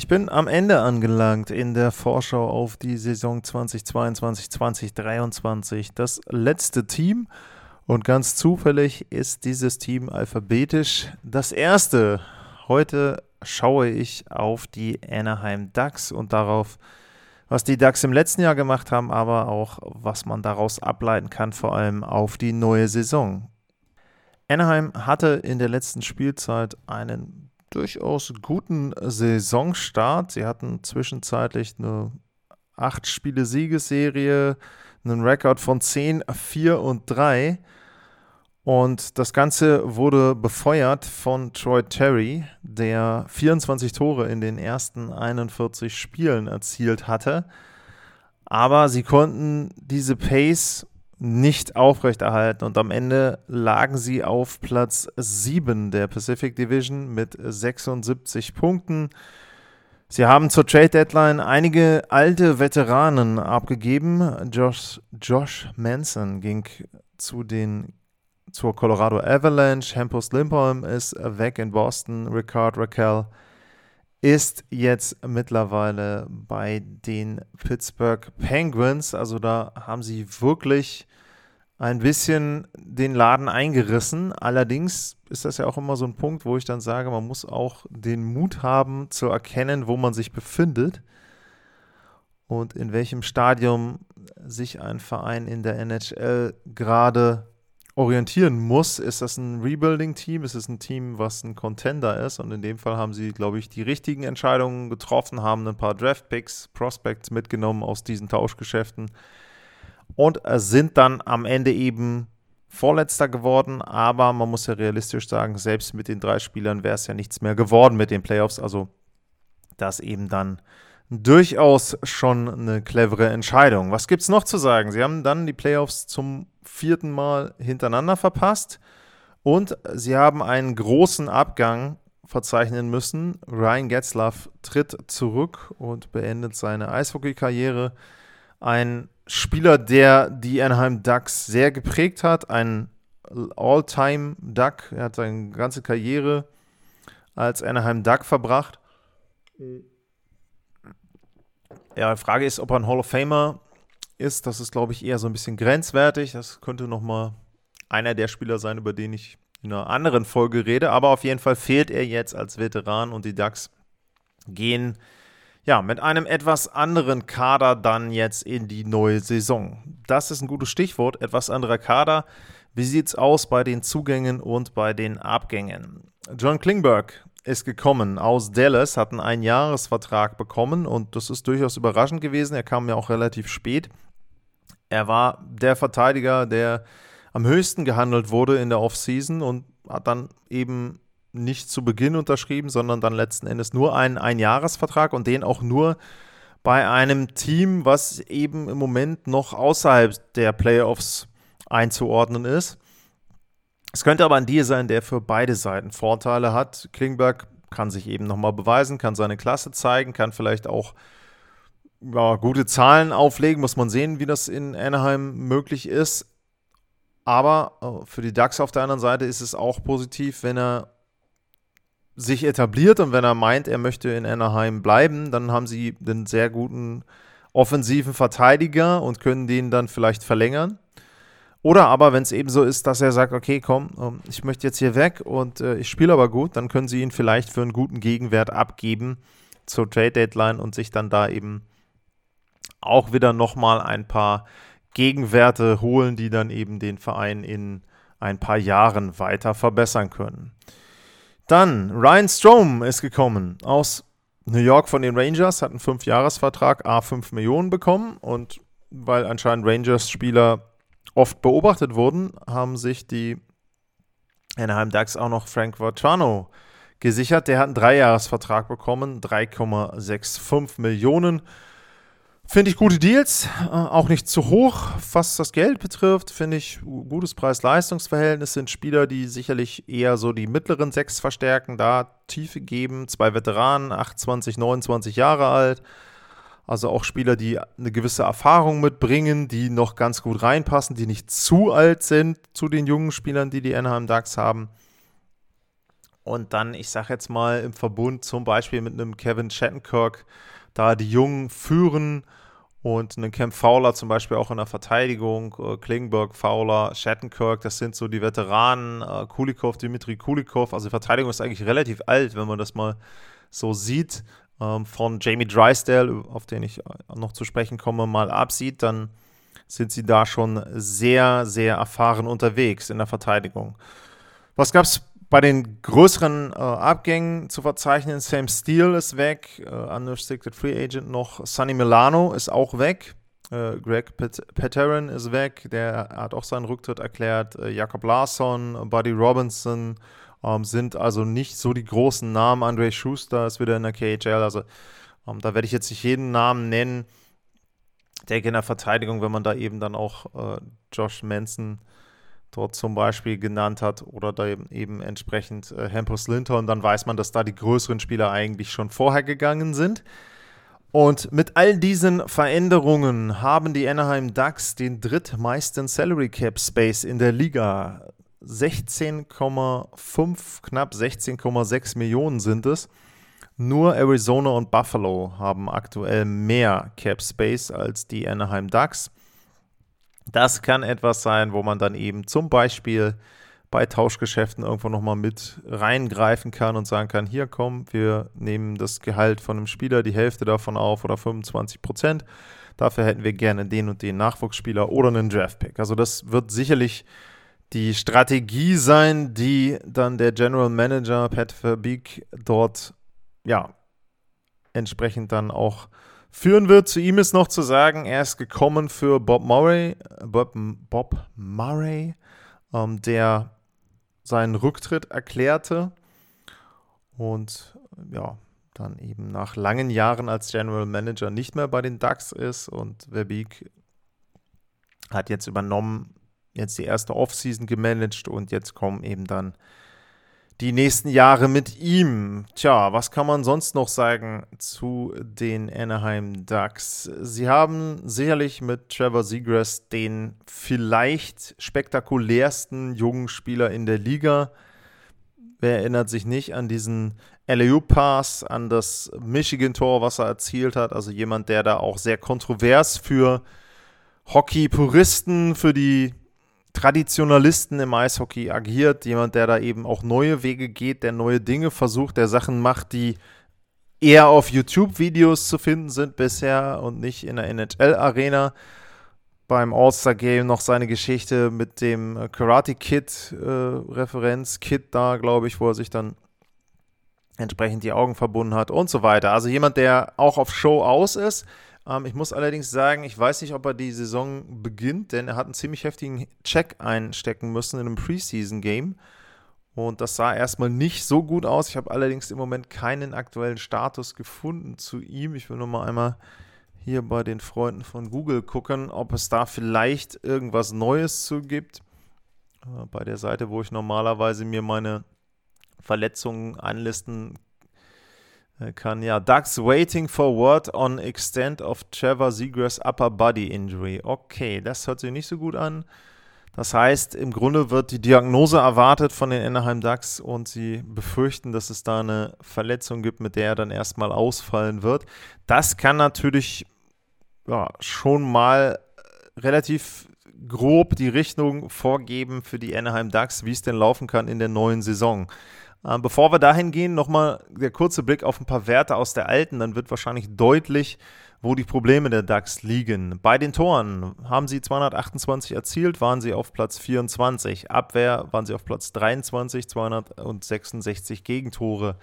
Ich bin am Ende angelangt in der Vorschau auf die Saison 2022-2023. Das letzte Team und ganz zufällig ist dieses Team alphabetisch das erste. Heute schaue ich auf die Anaheim Ducks und darauf, was die Ducks im letzten Jahr gemacht haben, aber auch was man daraus ableiten kann, vor allem auf die neue Saison. Anaheim hatte in der letzten Spielzeit einen durchaus guten Saisonstart. Sie hatten zwischenzeitlich eine 8-Spiele-Siegesserie, einen Rekord von 10, 4 und 3. Und das Ganze wurde befeuert von Troy Terry, der 24 Tore in den ersten 41 Spielen erzielt hatte. Aber sie konnten diese Pace nicht aufrechterhalten und am Ende lagen sie auf Platz 7 der Pacific Division mit 76 Punkten. Sie haben zur Trade Deadline einige alte Veteranen abgegeben. Josh, Josh Manson ging zu den zur Colorado Avalanche. Hampus Lindholm ist weg in Boston. Ricard Raquel ist jetzt mittlerweile bei den Pittsburgh Penguins. Also da haben sie wirklich ein bisschen den Laden eingerissen. Allerdings ist das ja auch immer so ein Punkt, wo ich dann sage, man muss auch den Mut haben zu erkennen, wo man sich befindet und in welchem Stadium sich ein Verein in der NHL gerade orientieren muss. Ist das ein Rebuilding-Team? Ist es ein Team, was ein Contender ist? Und in dem Fall haben sie, glaube ich, die richtigen Entscheidungen getroffen, haben ein paar Draft-Picks, Prospects mitgenommen aus diesen Tauschgeschäften und sind dann am Ende eben Vorletzter geworden, aber man muss ja realistisch sagen, selbst mit den drei Spielern wäre es ja nichts mehr geworden mit den Playoffs. Also das eben dann durchaus schon eine clevere Entscheidung. Was gibt es noch zu sagen? Sie haben dann die Playoffs zum vierten Mal hintereinander verpasst und sie haben einen großen Abgang verzeichnen müssen. Ryan Getzlaff tritt zurück und beendet seine Eishockey-Karriere. Ein Spieler, der die Anaheim Ducks sehr geprägt hat, ein All-Time Duck. Er hat seine ganze Karriere als Anaheim Duck verbracht. Ja, die Frage ist, ob er ein Hall of Famer ist. Das ist, glaube ich, eher so ein bisschen grenzwertig. Das könnte nochmal einer der Spieler sein, über den ich in einer anderen Folge rede. Aber auf jeden Fall fehlt er jetzt als Veteran und die Ducks gehen ja, mit einem etwas anderen Kader dann jetzt in die neue Saison. Das ist ein gutes Stichwort, etwas anderer Kader. Wie sieht es aus bei den Zugängen und bei den Abgängen? John Klingberg ist gekommen aus Dallas, hat einen Einjahresvertrag bekommen und das ist durchaus überraschend gewesen. Er kam ja auch relativ spät. Er war der Verteidiger, der am höchsten gehandelt wurde in der Offseason und hat dann eben nicht zu Beginn unterschrieben, sondern dann letzten Endes nur einen Einjahresvertrag und den auch nur bei einem Team, was eben im Moment noch außerhalb der Playoffs einzuordnen ist. Es könnte aber ein Deal sein, der für beide Seiten Vorteile hat. Klingberg kann sich eben nochmal beweisen, kann seine Klasse zeigen, kann vielleicht auch ja, gute Zahlen auflegen. Muss man sehen, wie das in Anaheim möglich ist. Aber äh, für die Ducks auf der anderen Seite ist es auch positiv, wenn er sich etabliert und wenn er meint, er möchte in Anaheim bleiben, dann haben sie einen sehr guten offensiven Verteidiger und können den dann vielleicht verlängern. Oder aber, wenn es eben so ist, dass er sagt, okay, komm, ähm, ich möchte jetzt hier weg und äh, ich spiele aber gut, dann können sie ihn vielleicht für einen guten Gegenwert abgeben zur Trade Deadline und sich dann da eben auch wieder nochmal ein paar Gegenwerte holen, die dann eben den Verein in ein paar Jahren weiter verbessern können. Dann Ryan Strom ist gekommen aus New York von den Rangers, hat einen 5-Jahres-Vertrag, A5 Millionen bekommen und weil anscheinend Rangers-Spieler oft beobachtet wurden, haben sich die Anaheim Ducks auch noch Frank Vatrano gesichert. Der hat einen Dreijahresvertrag bekommen, 3,65 Millionen. Finde ich gute Deals, äh, auch nicht zu hoch, was das Geld betrifft. Finde ich gutes Preis-Leistungs-Verhältnis. Sind Spieler, die sicherlich eher so die mittleren sechs verstärken, da Tiefe geben. Zwei Veteranen, 28, 29 Jahre alt. Also auch Spieler, die eine gewisse Erfahrung mitbringen, die noch ganz gut reinpassen, die nicht zu alt sind zu den jungen Spielern, die die Anaheim Ducks haben. Und dann, ich sage jetzt mal, im Verbund zum Beispiel mit einem Kevin Shattenkirk, da die Jungen führen und einen Camp Fowler zum Beispiel auch in der Verteidigung, äh, Klingberg, Fowler, Shattenkirk, das sind so die Veteranen, äh, Kulikov, Dimitri Kulikov. Also die Verteidigung ist eigentlich relativ alt, wenn man das mal so sieht. Ähm, von Jamie Drysdale, auf den ich noch zu sprechen komme, mal absieht, dann sind sie da schon sehr, sehr erfahren unterwegs in der Verteidigung. Was gab es bei den größeren äh, Abgängen zu verzeichnen, Sam Steele ist weg, äh, Unrestricted Free Agent noch, Sonny Milano ist auch weg, äh, Greg Paterin ist weg, der hat auch seinen Rücktritt erklärt, äh, Jakob Larsson, Buddy Robinson ähm, sind also nicht so die großen Namen, Andre Schuster ist wieder in der KHL, also ähm, da werde ich jetzt nicht jeden Namen nennen, der in der Verteidigung, wenn man da eben dann auch äh, Josh Manson dort zum Beispiel genannt hat oder da eben, eben entsprechend äh, Hampus Linton, dann weiß man, dass da die größeren Spieler eigentlich schon vorher gegangen sind. Und mit all diesen Veränderungen haben die Anaheim Ducks den drittmeisten Salary Cap Space in der Liga. 16,5, knapp 16,6 Millionen sind es. Nur Arizona und Buffalo haben aktuell mehr Cap Space als die Anaheim Ducks. Das kann etwas sein, wo man dann eben zum Beispiel bei Tauschgeschäften irgendwo nochmal mit reingreifen kann und sagen kann, hier komm, wir nehmen das Gehalt von einem Spieler, die Hälfte davon auf oder 25 Prozent. Dafür hätten wir gerne den und den Nachwuchsspieler oder einen Draftpick. Also das wird sicherlich die Strategie sein, die dann der General Manager Pat Verbeek dort ja entsprechend dann auch führen wird. Zu ihm ist noch zu sagen, er ist gekommen für Bob Murray, Bob, Bob Murray, ähm, der seinen Rücktritt erklärte. Und ja, dann eben nach langen Jahren als General Manager nicht mehr bei den Ducks ist. Und Verbeek hat jetzt übernommen, jetzt die erste Offseason gemanagt. Und jetzt kommen eben dann die nächsten Jahre mit ihm. Tja, was kann man sonst noch sagen zu den Anaheim Ducks? Sie haben sicherlich mit Trevor Seagrass den vielleicht spektakulärsten jungen Spieler in der Liga. Wer erinnert sich nicht an diesen LAU-Pass, an das Michigan-Tor, was er erzielt hat? Also jemand, der da auch sehr kontrovers für Hockey-Puristen, für die Traditionalisten im Eishockey agiert, jemand, der da eben auch neue Wege geht, der neue Dinge versucht, der Sachen macht, die eher auf YouTube-Videos zu finden sind bisher und nicht in der NHL-Arena. Beim All-Star-Game noch seine Geschichte mit dem Karate Kid-Referenz, äh, Kid da, glaube ich, wo er sich dann entsprechend die Augen verbunden hat und so weiter. Also jemand, der auch auf Show aus ist, ähm, ich muss allerdings sagen, ich weiß nicht, ob er die Saison beginnt, denn er hat einen ziemlich heftigen Check einstecken müssen in einem Preseason-Game. Und das sah erstmal nicht so gut aus. Ich habe allerdings im Moment keinen aktuellen Status gefunden zu ihm. Ich will nur mal einmal hier bei den Freunden von Google gucken, ob es da vielleicht irgendwas Neues zu gibt. Äh, bei der Seite, wo ich normalerweise mir meine Verletzungen anlisten kann ja. Ducks waiting for word on extent of Trevor Seagrass upper body injury. Okay, das hört sich nicht so gut an. Das heißt, im Grunde wird die Diagnose erwartet von den Anaheim Ducks und sie befürchten, dass es da eine Verletzung gibt, mit der er dann erstmal ausfallen wird. Das kann natürlich ja, schon mal relativ grob die Richtung vorgeben für die Anaheim Ducks, wie es denn laufen kann in der neuen Saison. Ähm, bevor wir dahin gehen, nochmal der kurze Blick auf ein paar Werte aus der alten. Dann wird wahrscheinlich deutlich, wo die Probleme der DAX liegen. Bei den Toren haben sie 228 erzielt, waren sie auf Platz 24. Abwehr waren sie auf Platz 23, 266 Gegentore.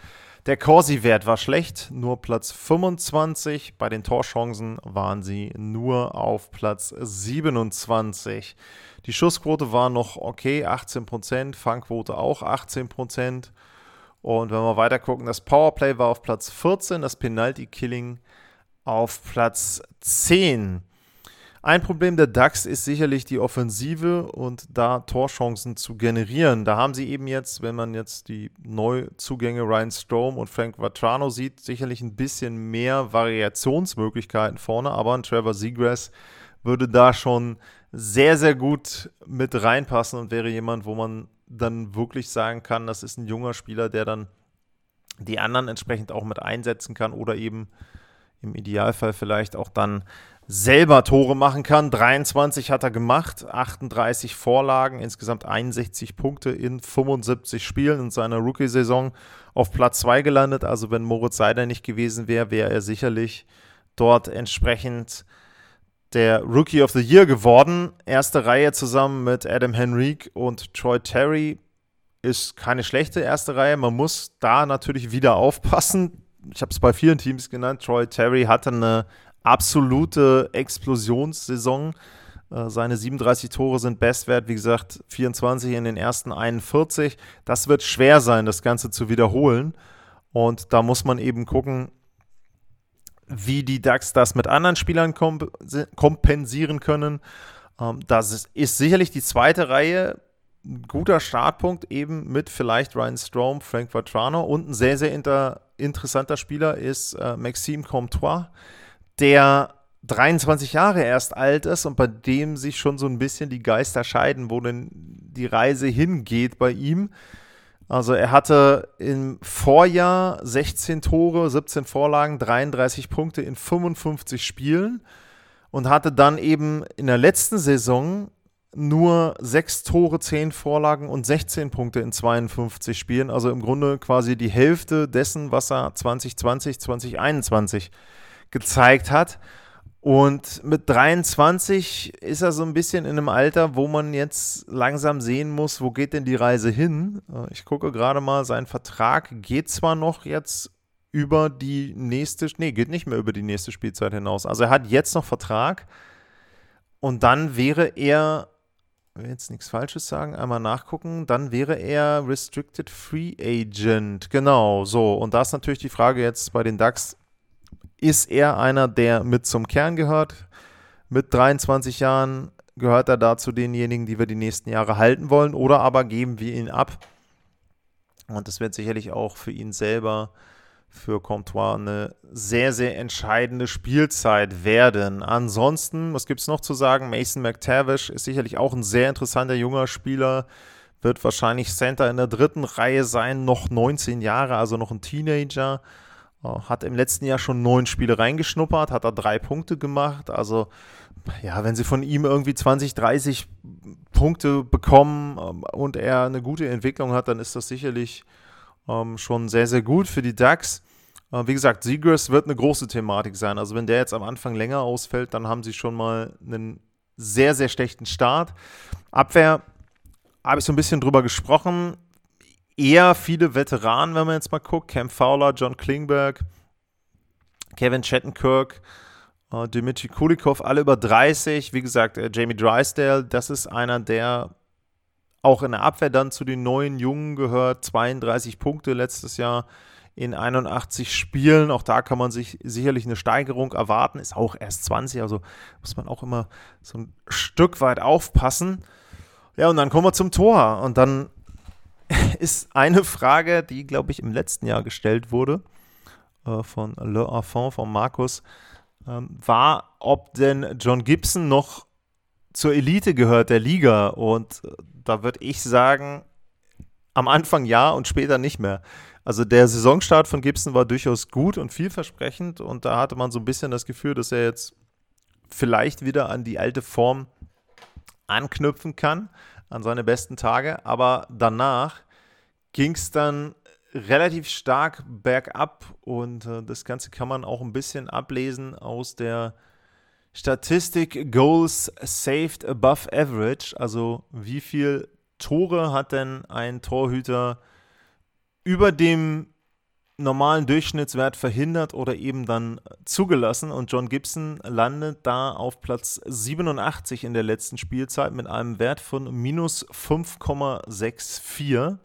Der Corsi-Wert war schlecht, nur Platz 25. Bei den Torchancen waren sie nur auf Platz 27. Die Schussquote war noch okay, 18%, Fangquote auch 18%. Und wenn wir weiter gucken, das Powerplay war auf Platz 14, das Penalty Killing auf Platz 10. Ein Problem der DAX ist sicherlich die Offensive und da Torchancen zu generieren. Da haben sie eben jetzt, wenn man jetzt die Neuzugänge Ryan Strom und Frank Vatrano sieht, sicherlich ein bisschen mehr Variationsmöglichkeiten vorne, aber ein Trevor Seagrass würde da schon sehr, sehr gut mit reinpassen und wäre jemand, wo man dann wirklich sagen kann, das ist ein junger Spieler, der dann die anderen entsprechend auch mit einsetzen kann oder eben im Idealfall vielleicht auch dann selber Tore machen kann. 23 hat er gemacht, 38 Vorlagen, insgesamt 61 Punkte in 75 Spielen in seiner Rookie-Saison auf Platz 2 gelandet. Also wenn Moritz Seider nicht gewesen wäre, wäre er sicherlich dort entsprechend der Rookie of the Year geworden. Erste Reihe zusammen mit Adam Henrique und Troy Terry ist keine schlechte erste Reihe. Man muss da natürlich wieder aufpassen. Ich habe es bei vielen Teams genannt. Troy Terry hatte eine absolute Explosionssaison. Äh, seine 37 Tore sind Bestwert, wie gesagt, 24 in den ersten 41. Das wird schwer sein, das Ganze zu wiederholen. Und da muss man eben gucken, wie die DAX das mit anderen Spielern komp kompensieren können. Ähm, das ist, sicherlich die zweite Reihe ein guter Startpunkt, eben mit vielleicht Ryan Strom, Frank Vatrano und ein sehr, sehr inter interessanter Spieler ist äh, Maxime Comtois der 23 Jahre erst alt ist und bei dem sich schon so ein bisschen die Geister scheiden, wo denn die Reise hingeht bei ihm. Also er hatte im Vorjahr 16 Tore, 17 Vorlagen, 33 Punkte in 55 Spielen und hatte dann eben in der letzten Saison nur 6 Tore, 10 Vorlagen und 16 Punkte in 52 Spielen. Also im Grunde quasi die Hälfte dessen, was er 2020, 2021 gezeigt hat. Und mit 23 ist er so ein bisschen in einem Alter, wo man jetzt langsam sehen muss, wo geht denn die Reise hin. Äh, ich gucke gerade mal, sein Vertrag geht zwar noch jetzt über die nächste, nee, geht nicht mehr über die nächste Spielzeit hinaus. Also er hat jetzt noch Vertrag und dann wäre er, will jetzt nichts Falsches sagen, einmal nachgucken, dann wäre er Restricted Free Agent. Genau, so. Und da ist natürlich die Frage jetzt bei den DAX, ist er einer, der mit zum Kern gehört. Mit 23 Jahren gehört er da zu denjenigen, die wir die nächsten Jahre halten wollen, oder aber geben wir ihn ab. Und das wird sicherlich auch für ihn selber, für Comtois, eine sehr, sehr entscheidende Spielzeit werden. Ansonsten, was gibt es noch zu sagen? Mason McTavish ist sicherlich auch ein sehr interessanter junger Spieler, wird wahrscheinlich Center in der dritten Reihe sein, noch 19 Jahre, also noch ein Teenager. Hat im letzten Jahr schon neun Spiele reingeschnuppert, hat da drei Punkte gemacht. Also, ja, wenn sie von ihm irgendwie 20, 30 Punkte bekommen ähm, und er eine gute Entwicklung hat, dann ist das sicherlich ähm, schon sehr, sehr gut für die DAX. Äh, wie gesagt, Seagrass wird eine große Thematik sein. Also, wenn der jetzt am Anfang länger ausfällt, dann haben sie schon mal einen sehr, sehr schlechten Start. Abwehr habe ich so ein bisschen drüber gesprochen eher viele Veteranen, wenn man jetzt mal guckt. Cam Fowler, John Klingberg, Kevin Chattenkirk, äh, Dimitri Kulikov, alle über 30. Wie gesagt, äh, Jamie Drysdale, das ist einer, der auch in der Abwehr dann zu den neuen Jungen gehört. 32 Punkte letztes Jahr in 81 Spielen. Auch da kann man sich sicherlich eine Steigerung erwarten. Ist auch erst 20, also muss man auch immer so ein Stück weit aufpassen. Ja, und dann kommen wir zum Tor. Und dann ist eine Frage, die, glaube ich, im letzten Jahr gestellt wurde äh, von Le Affont, von Markus, ähm, war, ob denn John Gibson noch zur Elite gehört der Liga. Und äh, da würde ich sagen, am Anfang ja und später nicht mehr. Also der Saisonstart von Gibson war durchaus gut und vielversprechend und da hatte man so ein bisschen das Gefühl, dass er jetzt vielleicht wieder an die alte Form anknüpfen kann an seine besten Tage. Aber danach ging es dann relativ stark bergab und äh, das Ganze kann man auch ein bisschen ablesen aus der Statistik Goals Saved Above Average. Also wie viel Tore hat denn ein Torhüter über dem normalen Durchschnittswert verhindert oder eben dann zugelassen. Und John Gibson landet da auf Platz 87 in der letzten Spielzeit mit einem Wert von minus 5,64.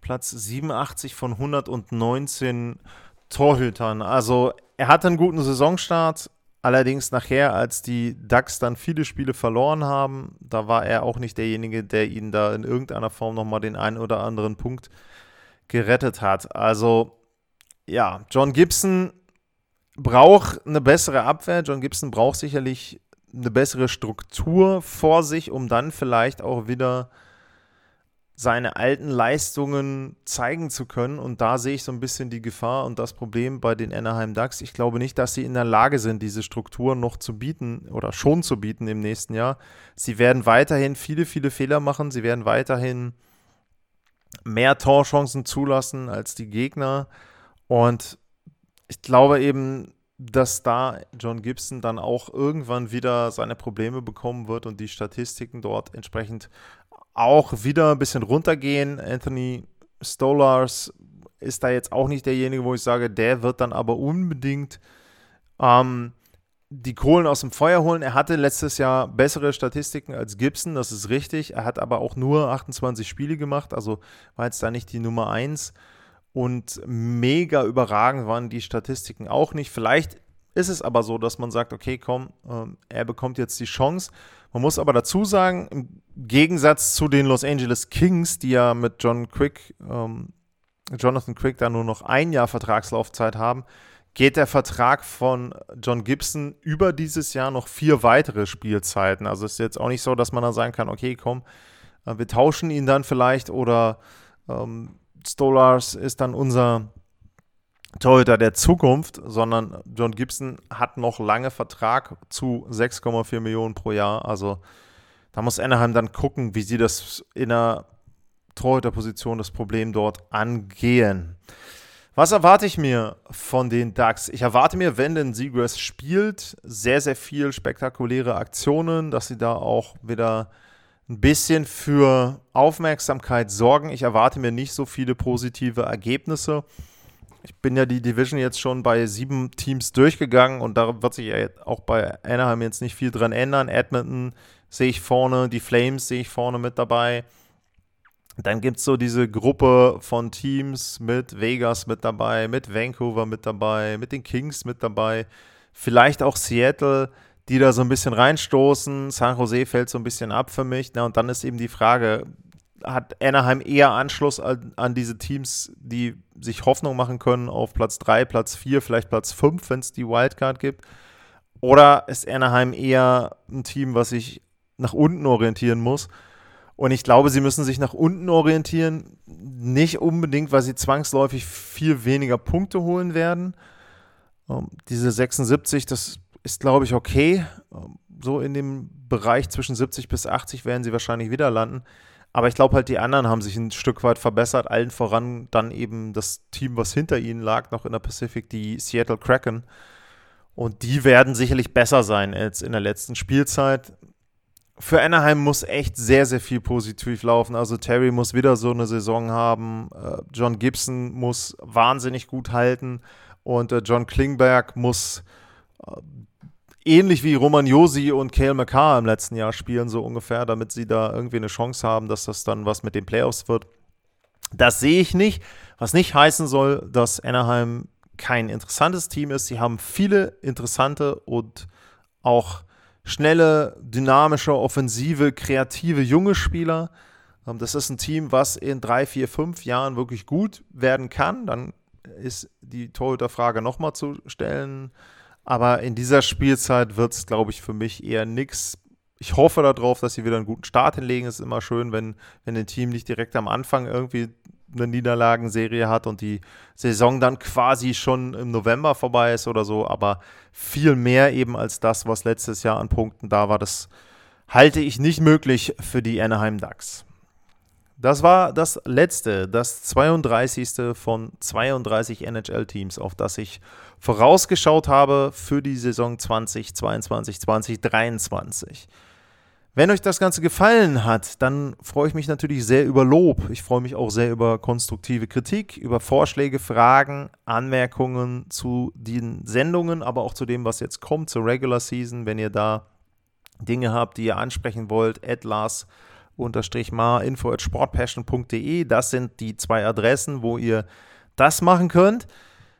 Platz 87 von 119 Torhütern. Also er hatte einen guten Saisonstart, allerdings nachher, als die Ducks dann viele Spiele verloren haben, da war er auch nicht derjenige, der ihnen da in irgendeiner Form nochmal den einen oder anderen Punkt gerettet hat. Also ja, John Gibson braucht eine bessere Abwehr. John Gibson braucht sicherlich eine bessere Struktur vor sich, um dann vielleicht auch wieder seine alten Leistungen zeigen zu können. Und da sehe ich so ein bisschen die Gefahr und das Problem bei den Anaheim Ducks. Ich glaube nicht, dass sie in der Lage sind, diese Struktur noch zu bieten oder schon zu bieten im nächsten Jahr. Sie werden weiterhin viele, viele Fehler machen. Sie werden weiterhin mehr Torchancen zulassen als die Gegner. Und ich glaube eben, dass da John Gibson dann auch irgendwann wieder seine Probleme bekommen wird und die Statistiken dort entsprechend auch wieder ein bisschen runtergehen. Anthony Stolars ist da jetzt auch nicht derjenige, wo ich sage, der wird dann aber unbedingt ähm, die Kohlen aus dem Feuer holen. Er hatte letztes Jahr bessere Statistiken als Gibson, das ist richtig. Er hat aber auch nur 28 Spiele gemacht, also war jetzt da nicht die Nummer 1. Und mega überragend waren die Statistiken auch nicht. Vielleicht ist es aber so, dass man sagt, okay, komm, ähm, er bekommt jetzt die Chance. Man muss aber dazu sagen, im Gegensatz zu den Los Angeles Kings, die ja mit John Quick, ähm, Jonathan Quick da nur noch ein Jahr Vertragslaufzeit haben, geht der Vertrag von John Gibson über dieses Jahr noch vier weitere Spielzeiten. Also ist jetzt auch nicht so, dass man dann sagen kann, okay, komm, äh, wir tauschen ihn dann vielleicht oder ähm, Stolars ist dann unser Torhüter der Zukunft, sondern John Gibson hat noch lange Vertrag zu 6,4 Millionen pro Jahr. Also da muss Anaheim dann gucken, wie sie das in der Torhüterposition das Problem dort angehen. Was erwarte ich mir von den Ducks? Ich erwarte mir, wenn denn Seagrass spielt, sehr, sehr viel spektakuläre Aktionen, dass sie da auch wieder ein bisschen für Aufmerksamkeit sorgen. Ich erwarte mir nicht so viele positive Ergebnisse. Ich bin ja die Division jetzt schon bei sieben Teams durchgegangen und da wird sich ja auch bei Anaheim jetzt nicht viel dran ändern. Edmonton sehe ich vorne, die Flames sehe ich vorne mit dabei. Dann gibt es so diese Gruppe von Teams mit Vegas mit dabei, mit Vancouver mit dabei, mit den Kings mit dabei, vielleicht auch Seattle die da so ein bisschen reinstoßen. San Jose fällt so ein bisschen ab für mich. Na, und dann ist eben die Frage, hat Anaheim eher Anschluss an, an, diese Teams, die sich Hoffnung machen können auf Platz 3, Platz 4, vielleicht Platz 5, wenn es die Wildcard gibt? Oder ist Anaheim eher ein Team, was sich nach unten orientieren muss? Und ich glaube, sie müssen sich nach unten orientieren, nicht unbedingt, weil sie zwangsläufig viel weniger Punkte holen werden. Um, ähm, diese 76, das ist, glaube ich, okay. So in dem Bereich zwischen 70 bis 80 werden sie wahrscheinlich wieder landen. Aber ich glaube halt, die anderen haben sich ein Stück weit verbessert. Allen voran dann eben das Team, was hinter ihnen lag, noch in der Pacific, die Seattle Kraken. Und die werden sicherlich besser sein als in der letzten Spielzeit. Für Anaheim muss echt sehr, sehr viel positiv laufen. Also Terry muss wieder so eine Saison haben. Äh, John Gibson muss wahnsinnig gut halten. Und äh, John Klingberg muss äh, ähnlich wie Roman Josi und Kale McCarr im letzten Jahr spielen, so ungefähr, damit sie da irgendwie eine Chance haben, dass das dann was mit den Playoffs wird. Das sehe ich nicht, was nicht heißen soll, dass Anaheim kein interessantes Team ist. Sie haben viele interessante und auch schnelle, dynamische, offensive, kreative, junge Spieler. Ähm, das ist ein Team, was in drei, vier, fünf Jahren wirklich gut werden kann. Dann ist die Torhüterfrage nochmal zu stellen aber in dieser Spielzeit wird es, glaube ich, für mich eher nichts. Ich hoffe darauf, dass sie wieder einen guten Start hinlegen. Es ist immer schön, wenn, wenn ein Team nicht direkt am Anfang irgendwie eine Niederlagenserie hat und die Saison dann quasi schon im November vorbei ist oder so. Aber viel mehr eben als das, was letztes Jahr an Punkten da war, das halte ich nicht möglich für die Anaheim Ducks. Das war das letzte, das 32. von 32 NHL-Teams, auf das ich vorausgeschaut habe für die Saison 2022, 2023. Wenn euch das Ganze gefallen hat, dann freue ich mich natürlich sehr über Lob. Ich freue mich auch sehr über konstruktive Kritik, über Vorschläge, Fragen, Anmerkungen zu den Sendungen, aber auch zu dem, was jetzt kommt zur Regular Season. Wenn ihr da Dinge habt, die ihr ansprechen wollt, at Lars unterstrich mar info at sportpassion.de. Das sind die zwei Adressen, wo ihr das machen könnt.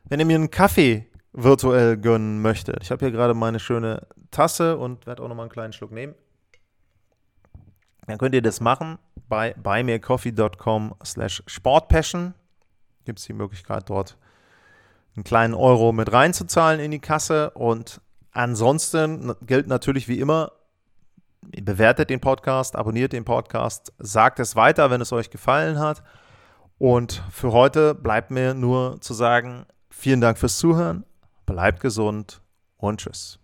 wenn ihr mir einen Kaffee virtuell gönnen möchtet, ich habe hier gerade meine schöne Tasse und werde auch nochmal einen kleinen Schluck nehmen, dann könnt ihr das machen bei buymeacoffee.com slash sportpassion. Gibt es die Möglichkeit dort einen kleinen Euro mit reinzuzahlen in die Kasse und ansonsten gilt natürlich wie immer, bewertet den Podcast, abonniert den Podcast, sagt es weiter, wenn es euch gefallen hat. Und für heute bleibt mir nur zu sagen, vielen Dank fürs Zuhören, bleibt gesund und tschüss.